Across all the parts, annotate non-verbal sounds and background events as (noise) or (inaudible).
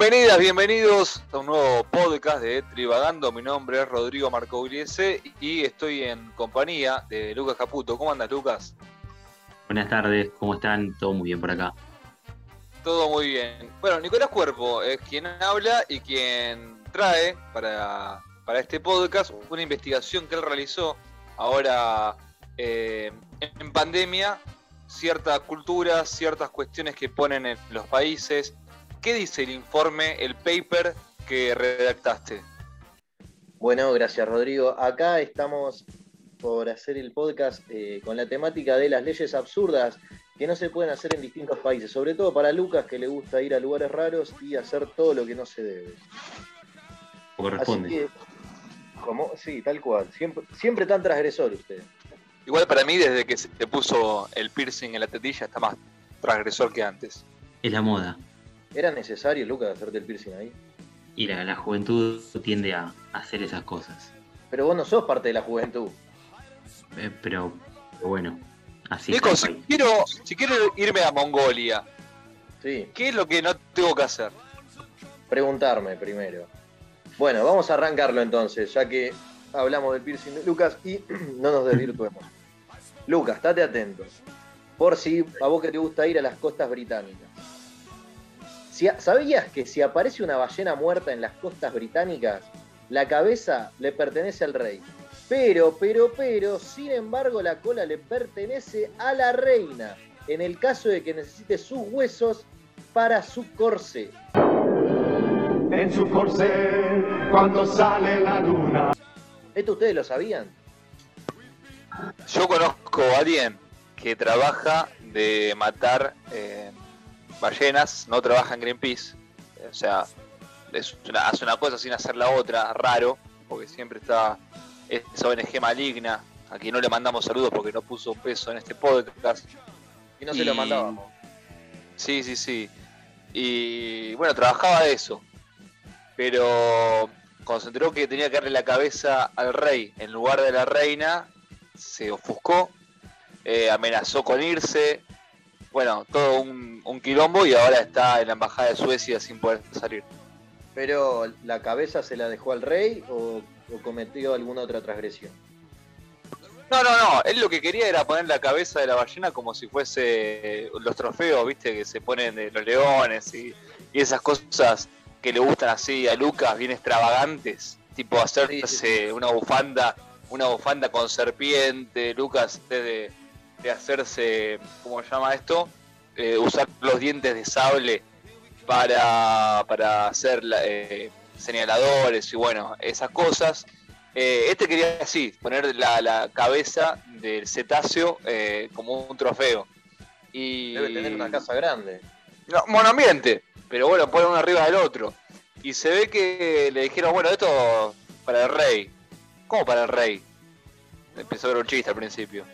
Bienvenidas, bienvenidos a un nuevo podcast de Tribagando. Mi nombre es Rodrigo Marcogliese y estoy en compañía de Lucas Caputo. ¿Cómo andas, Lucas? Buenas tardes, ¿cómo están? Todo muy bien por acá. Todo muy bien. Bueno, Nicolás Cuerpo es quien habla y quien trae para, este podcast una investigación que él realizó ahora eh, en pandemia, ciertas culturas, ciertas cuestiones que ponen en los países. ¿Qué dice el informe, el paper que redactaste? Bueno, gracias Rodrigo. Acá estamos por hacer el podcast eh, con la temática de las leyes absurdas que no se pueden hacer en distintos países, sobre todo para Lucas que le gusta ir a lugares raros y hacer todo lo que no se debe. Corresponde. como, sí, tal cual. Siempre, siempre tan transgresor usted. Igual para mí, desde que se te puso el piercing en la tetilla, está más transgresor que antes. Es la moda. ¿Era necesario, Lucas, hacerte el piercing ahí? Y la, juventud tiende a hacer esas cosas. Pero vos no sos parte de la juventud. Eh, pero, bueno, así Nico, si quiero, si quiero irme a Mongolia, sí. ¿qué es lo que no tengo que hacer? Preguntarme primero. Bueno, vamos a arrancarlo entonces, ya que hablamos del piercing de Lucas y (clears throat) no nos desvirtuemos. Lucas, estate atento. Por si a vos que te gusta ir a las costas británicas. ¿Sabías que si aparece una ballena muerta en las costas británicas, la cabeza le pertenece al rey? Pero, pero, pero, sin embargo, la cola le pertenece a la reina, en el caso de que necesite sus huesos para su corsé. En su corsé, cuando sale la luna. ¿Esto ustedes lo sabían? Yo conozco a alguien que trabaja de matar eh, ballenas, no trabaja en Greenpeace. O sea, hace una cosa sin hacer la otra, raro, porque siempre está esa ONG maligna, a quien no le mandamos saludos porque no puso peso en este podcast. Y no se lo mandábamos. Sí, sí, sí. Y bueno, trabajaba de eso. Pero cuando se enteró que tenía que darle la cabeza al rey en lugar de la reina, se ofuscó, eh, amenazó con irse, bueno, todo un, quilombo y ahora está en la embajada de Suecia sin poder salir. ¿Pero la cabeza se la dejó al rey o, cometió alguna otra transgresión? No, no, no. Él lo que quería era poner la cabeza de la ballena como si fuese los trofeos, viste, que se ponen de los leones y, esas cosas que le gustan así a Lucas, bien extravagantes. Tipo hacerse una bufanda, una bufanda con serpiente, Lucas de de hacerse, ¿cómo se llama esto? Eh, usar los dientes de sable para, para hacer eh, señaladores y bueno, esas cosas. Eh, este quería así, poner la, cabeza del cetáceo como un trofeo. Y... Debe tener una casa grande. No, monoambiente, pero bueno, pone uno arriba del otro. Y se ve que le dijeron, bueno, esto para el rey. ¿Cómo para el rey? Empezó a ver un chiste al principio.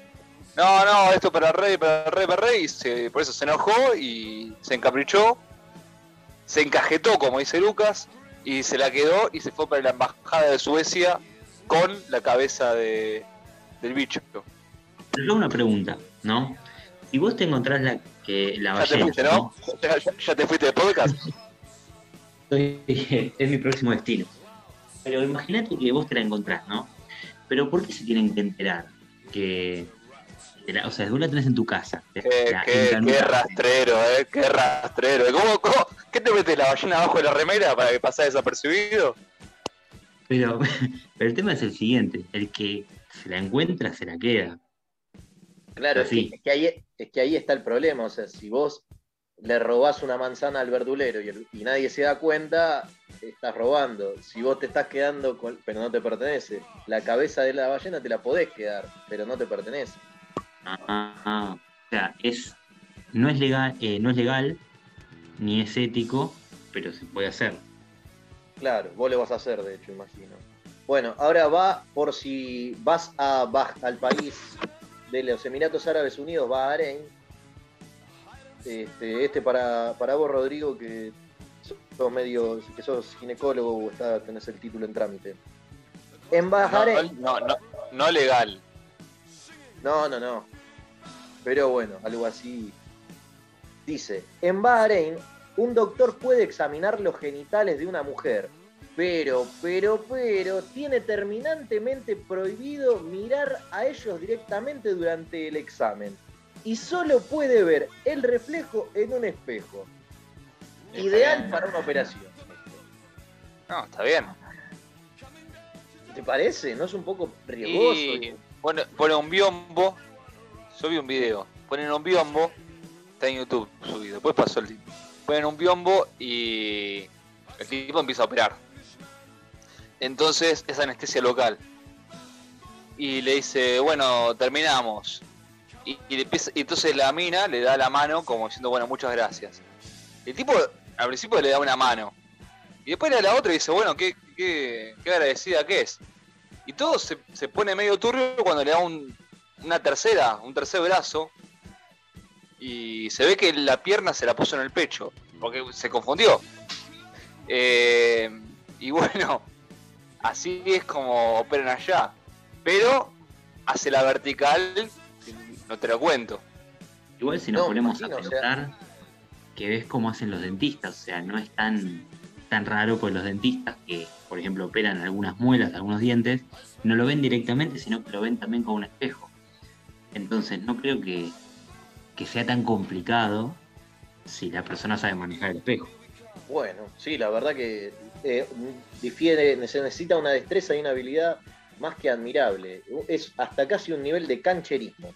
No, no, esto para el rey, para el rey, para el rey. por eso se enojó y se encaprichó. Se encajetó, como dice Lucas, y se la quedó y se fue para la embajada de Suecia con la cabeza de, del bicho. Pero una pregunta, ¿no? Si vos te encontrás la, que la ballena... (laughs) Ya te fuiste, ¿no? ¿Ya, te fuiste de podcast? (laughs) es mi próximo destino. Pero imagínate que vos te la encontrás, ¿no? Pero ¿por qué se tienen que enterar que o sea, tú la tenés en tu casa. Qué, rastrero, eh, qué rastrero. ¿Cómo, qué te metes la ballena abajo de la remera para que pase desapercibido? Pero, (laughs) pero el tema es el siguiente, el que se la encuentra se la queda. Claro, es que, ahí, es que ahí está el problema, o sea, si vos le robás una manzana al verdulero y, y, nadie se da cuenta, estás robando. Si vos te estás quedando, con, pero no te pertenece, la cabeza de la ballena te la podés quedar, pero no te pertenece. Ah, o sea, es, no, es legal, eh, no es legal ni es ético, pero se puede hacer. Claro, vos lo vas a hacer, de hecho, imagino. Bueno, ahora va por si vas a, al país de los Emiratos Árabes Unidos, va a Bahrein. Este, este para, para vos, Rodrigo, que sos medio, que sos ginecólogo o está, tenés el título en trámite. En Bahrein. no, no, no legal. No, no, no. Pero bueno, algo así. Dice, en Bahrein un doctor puede examinar los genitales de una mujer, pero, pero, pero, tiene terminantemente prohibido mirar a ellos directamente durante el examen. Y solo puede ver el reflejo en un espejo. Ideal para una operación. No, está bien. ¿Te parece? ¿No es un poco riesgoso? Y pone, un biombo. Subí un video. Ponen un biombo. Está en YouTube subido. Después pasó el tipo. Ponen un biombo y el tipo empieza a operar. Entonces es anestesia local. Y le dice, bueno, terminamos. Y, entonces la mina le da la mano como diciendo, bueno, muchas gracias. El tipo al principio le da una mano. Y después le da la otra y dice, bueno, qué, qué, qué agradecida que es. Y todo se, pone medio turbio cuando le da una tercera, un tercer brazo. Y se ve que la pierna se la puso en el pecho, porque se confundió. Eh, y bueno, (laughs) así es como operan allá. Pero hace la vertical, no te lo cuento. Igual si nos ponemos a pensar que ves cómo hacen los dentistas, o sea, no es tan tan raro, pues los dentistas que, por ejemplo, operan algunas muelas, algunos dientes, no lo ven directamente, sino que lo ven también con un espejo. Entonces, no creo que, sea tan complicado si la persona sabe manejar el espejo. Bueno, sí, la verdad que eh, difiere, se necesita una destreza y una habilidad más que admirable. Es hasta casi un nivel de cancherismo.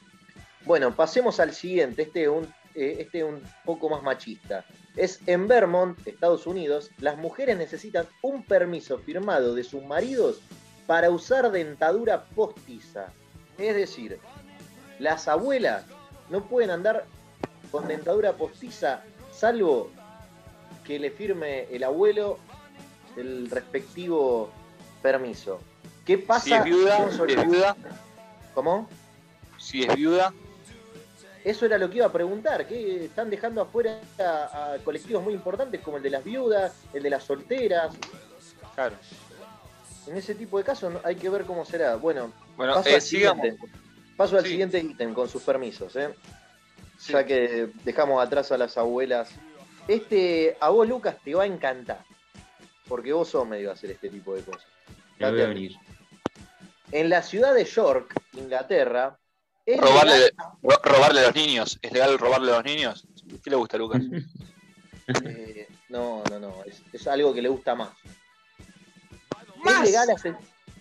Bueno, pasemos al siguiente, este un, eh, este un poco más machista es en Vermont, Estados Unidos, las mujeres necesitan un permiso firmado de sus maridos para usar dentadura postiza. Es decir, las abuelas no pueden andar con dentadura postiza salvo que le firme el abuelo el respectivo permiso. ¿Qué pasa si es viuda? Si es viuda ¿Cómo? Si es viuda. Eso era lo que iba a preguntar, que están dejando afuera a, colectivos muy importantes como el de las viudas, el de las solteras. Claro. En ese tipo de casos hay que ver cómo será. Bueno, paso, eh, al, siguiente, paso al siguiente ítem con sus permisos, ¿eh? ya que dejamos atrás a las abuelas. Este, a vos Lucas te va a encantar, porque vos sos medio a hacer este tipo de cosas. En la ciudad de York, Inglaterra, robarle, robarle a los niños. ¿Es legal robarle a los niños? ¿Qué le gusta a Lucas? (laughs) Eh, no, no, no. Es, algo que le gusta más. ¿Es legal,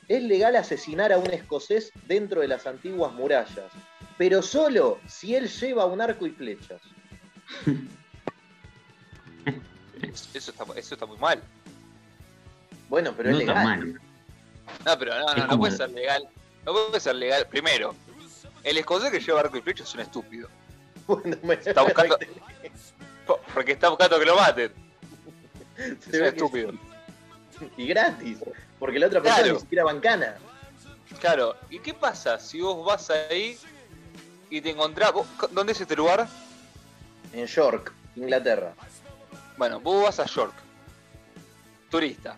es legal asesinar a un escocés dentro de las antiguas murallas, pero solo si él lleva un arco y flechas. Eso está, eso está muy mal. Bueno, pero es legal. No, pero no, no, no puede ser legal. No puede ser legal. Primero, el escocés que lleva arco y flecha es un estúpido. (laughs) Bueno, me está buscando. Porque está buscando que lo maten. (laughs) es un estúpido. Y gratis. Porque la otra persona ni siquiera bancana. Claro. ¿Y qué pasa si vos vas ahí y te encontrás. ¿Dónde es este lugar? En York, Inglaterra. Bueno, vos vas a York. Turista.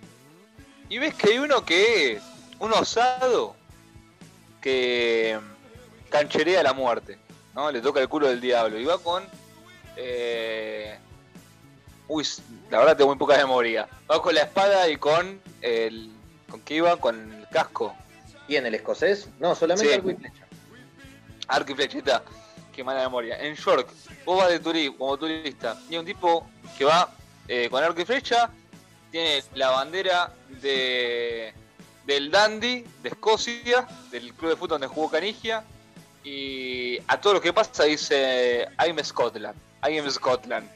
Y ves que hay uno que. Un osado. Que cancherea la muerte, ¿no? Le toca el culo del diablo. Y va con. Eh, uy, la verdad tengo muy poca memoria. Va con la espada y con el. ¿Con qué iba? Con el casco. ¿Y en el escocés? No, solamente arco y flecha. Arco y flechita. Qué mala memoria. En York, vos vas de turismo, como turista. Y hay un tipo que va eh, con arco y flecha. Tiene la bandera de del Dandy de Escocia, del club de fútbol donde jugó Canigia, y a todo lo que pasa dice I'm Scotland, I'm Scotland.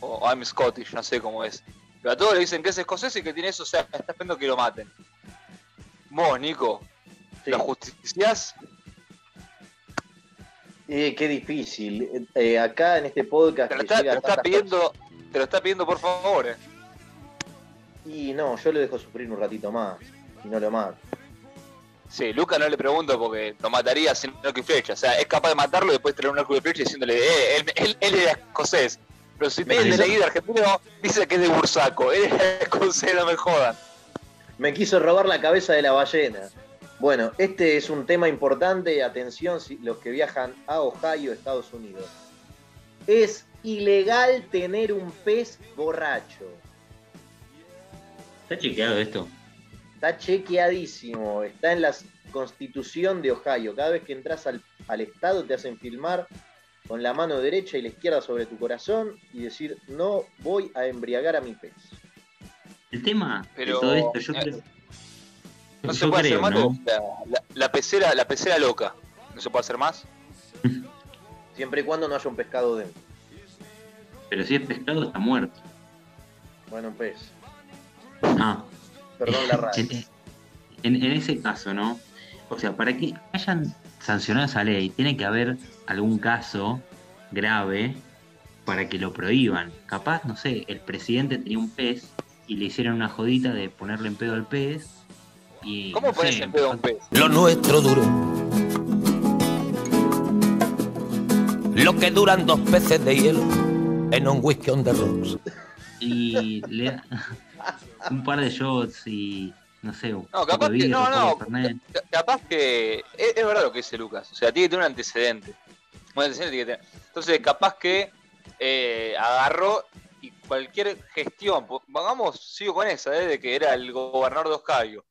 O I'm Scottish, no sé cómo es. Pero a todos le dicen que es escocés y que tiene eso, o sea, está esperando que lo maten. Vos, Nico, ¿lo justicias? Eh, qué difícil. Eh, acá en este podcast. Te lo, está, pidiendo, te lo está pidiendo por favor. Eh. Y no, yo lo dejo sufrir un ratito más. Y no lo mato. Sí, Luca no le pregunto porque lo mataría sin arco y flecha. O sea, es capaz de matarlo y después tener un arco y flecha diciéndole, eh, él, él, él es escocés. Pero si de argentino, dice que es de Bursaco. Él (laughs) es escocés, no me jodan. Me quiso robar la cabeza de la ballena. Bueno, este es un tema importante. Atención, los que viajan a Ohio, Estados Unidos. Es ilegal tener un pez borracho. ¿Está chequeado esto? Está chequeadísimo. Está en la constitución de Ohio. Cada vez que entras al, estado te hacen filmar con la mano derecha y la izquierda sobre tu corazón y decir, no voy a embriagar a mi pez. El tema Pero, de todo esto, yo eh, creo... No se puede hacer más la, pecera, la pecera loca. ¿No se puede hacer más? (laughs) Siempre y cuando no haya un pescado dentro. Pero si es pescado está muerto. Bueno, un pez. Ah. Perdón la (laughs) radio. En, ese caso, ¿no? O sea, para que hayan sancionado esa ley, tiene que haber algún caso grave para que lo prohíban. Capaz, no sé, el presidente tenía un pez y le hicieron una jodita de ponerle en pedo al pez. Y, ¿Cómo pones en pedo a un pez? Lo nuestro duro. Lo que duran dos peces de hielo en un whisky on the rocks. Y le (laughs) un par de shots y no sé, no, capaz que, no, no, capaz que es, verdad lo que dice Lucas, o sea, tiene que tener un antecedente. Un antecedente tiene que tener. Entonces, capaz que eh, agarró y cualquier gestión, vamos, sigo con esa, eh, de que era el gobernador de Ohio,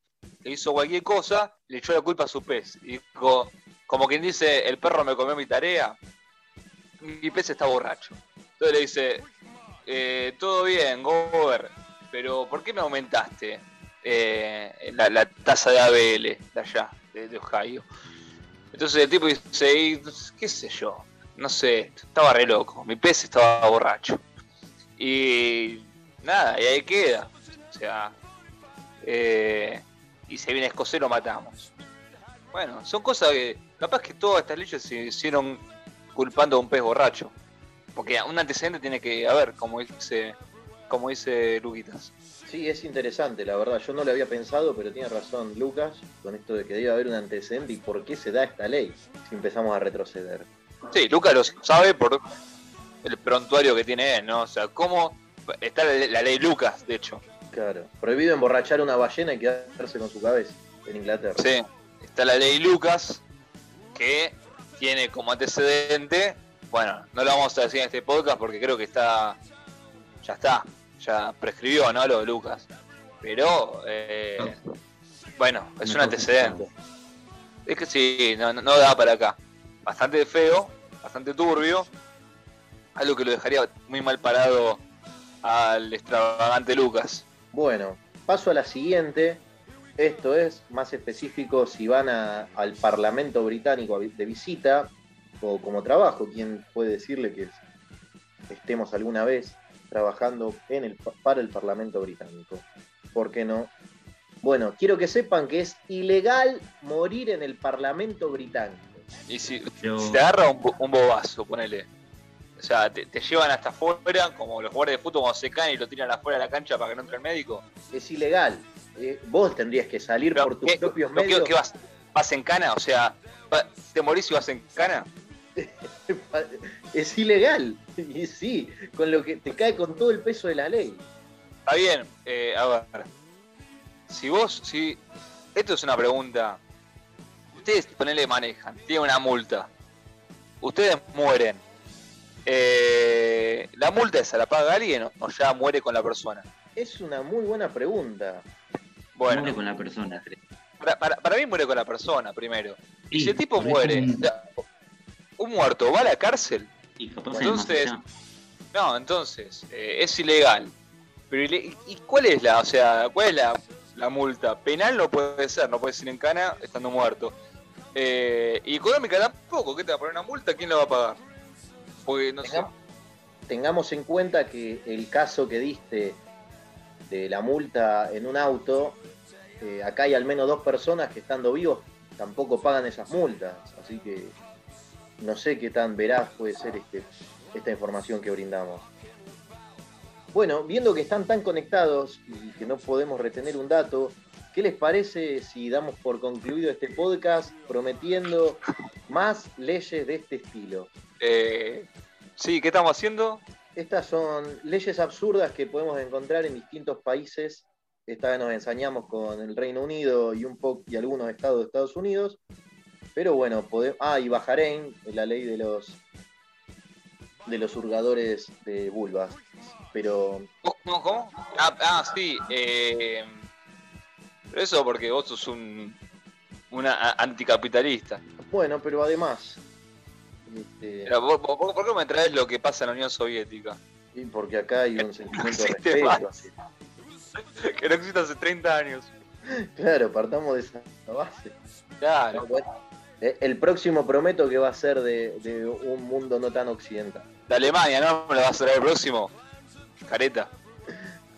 le hizo cualquier cosa, le echó la culpa a su pez. Y dijo, como quien dice, el perro me comió mi tarea, mi pez está borracho. Entonces le dice, eh, todo bien, Gober, pero ¿por qué me aumentaste eh, la, tasa de ABL de allá, de, Ohio? Entonces el tipo dice, qué sé yo, no sé, estaba re loco, mi pez estaba borracho. Y nada, y ahí queda. O sea, eh, y se viene escocés lo matamos. Bueno, son cosas que capaz que todas estas leyes se hicieron culpando a un pez borracho. Porque un antecedente tiene que haber, como dice, como dice Luquitas. Sí, es interesante, la verdad. Yo no lo había pensado, pero tiene razón Lucas con esto de que debe haber un antecedente y por qué se da esta ley si empezamos a retroceder. Sí, Lucas lo sabe por el prontuario que tiene él, ¿no? O sea, cómo está la, ley Lucas, de hecho. Claro, prohibido emborrachar una ballena y quedarse con su cabeza en Inglaterra. Sí, está la ley Lucas que tiene como antecedente bueno, no lo vamos a decir en este podcast porque creo que está. Ya está. Ya prescribió, ¿no? Lo de Lucas. Pero. Eh, bueno, es un antecedente. Es que sí, no, no, da para acá. Bastante feo, bastante turbio. Algo que lo dejaría muy mal parado al extravagante Lucas. Bueno, paso a la siguiente. Esto es más específico si van al Parlamento Británico de visita o como trabajo. ¿Quién puede decirle que estemos alguna vez trabajando en el, para el Parlamento británico? ¿Por qué no? Bueno, quiero que sepan que es ilegal morir en el Parlamento británico. Y si, te agarra un, bobazo, ponele. O sea, te, llevan hasta afuera, como los jugadores de fútbol cuando se caen y lo tiran afuera de la cancha para que no entre el médico. Es ilegal. Eh, vos tendrías que salir por tus propios medios. ¿Qué vas, vas en cana? O sea, ¿te morís y vas en cana? (laughs) es ilegal. Y sí, con lo que te cae con todo el peso de la ley. Está bien, eh, a ver. Si vos, si. Esto es una pregunta. Ustedes, ponele, manejan, tienen una multa. Ustedes mueren. Eh, ¿La multa esa la paga alguien o ya muere con la persona? Es una muy buena pregunta. Bueno. Muere con la persona, para, mí muere con la persona primero. y si el tipo muere, un muerto va a la cárcel. entonces, no, entonces, eh, es ilegal. Pero, ¿y cuál es la, o sea, cuál es la, multa? Penal no puede ser, no puede ser en cana estando muerto. Eh, y económica tampoco, ¿qué te va a poner una multa? ¿Quién la va a pagar? Porque no sé. Tengamos en cuenta que el caso que diste de la multa en un auto, eh, acá hay al menos dos personas que estando vivos tampoco pagan esas multas. Así que no sé qué tan veraz puede ser este, esta información que brindamos. Bueno, viendo que están tan conectados y que no podemos retener un dato, ¿qué les parece si damos por concluido este podcast prometiendo más leyes de este estilo? Eh, sí, ¿qué estamos haciendo? Estas son leyes absurdas que podemos encontrar en distintos países. Esta vez nos ensañamos con el Reino Unido y un poco y algunos estados de Estados Unidos. Pero bueno, podemos. Ah, y Bahrein, la ley de los de los hurgadores de vulvas. Pero. ¿Cómo? ¿Cómo? Ah, ah sí. Eh, eso porque vos sos un una anticapitalista. Bueno, pero además. Este... ¿por, qué me traes lo que pasa en la Unión Soviética? Sí, porque acá hay un (laughs) sentimiento de respeto. (laughs) que no existe hace 30 años. Claro, partamos de esa base. Claro. El próximo prometo que va a ser de, un mundo no tan occidental. De Alemania, ¿no? ¿Me lo vas a traer el próximo? Careta.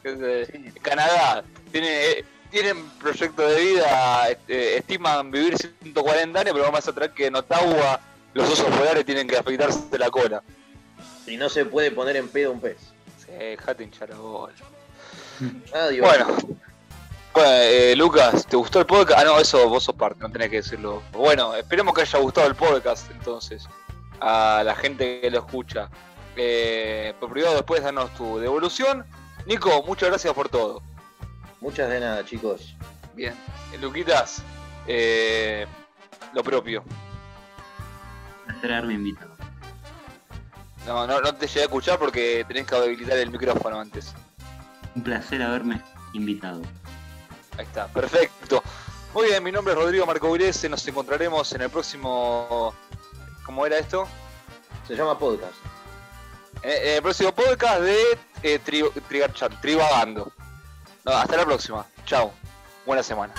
(laughs) Canadá. Tiene, eh, tienen proyecto de vida, este, estiman vivir 140 años, pero vamos a traer que en Ottawa los osos polares tienen que afeitarse la cola. Y no se puede poner en pedo un pez. Sí, jate hinchar Adiós. Bueno. Bueno, eh, Lucas, ¿te gustó el podcast? Ah, no, eso vos sos parte, no tenés que decirlo. Bueno, esperemos que haya gustado el podcast entonces a la gente que lo escucha. Eh, por privado, después danos tu devolución. Nico, muchas gracias por todo. Muchas de nada, chicos. Bien. Luquitas, eh, lo propio. Placer haberme invitado. No, no, no te llegué a escuchar porque tenés que habilitar el micrófono antes. Un placer haberme invitado. Ahí está, perfecto. Muy bien, mi nombre es Rodrigo Marco nos encontraremos en el próximo... ¿Cómo era esto? Se llama podcast. Eh, en el próximo podcast de eh, Trivagando hasta la próxima. Chao. Buena semana.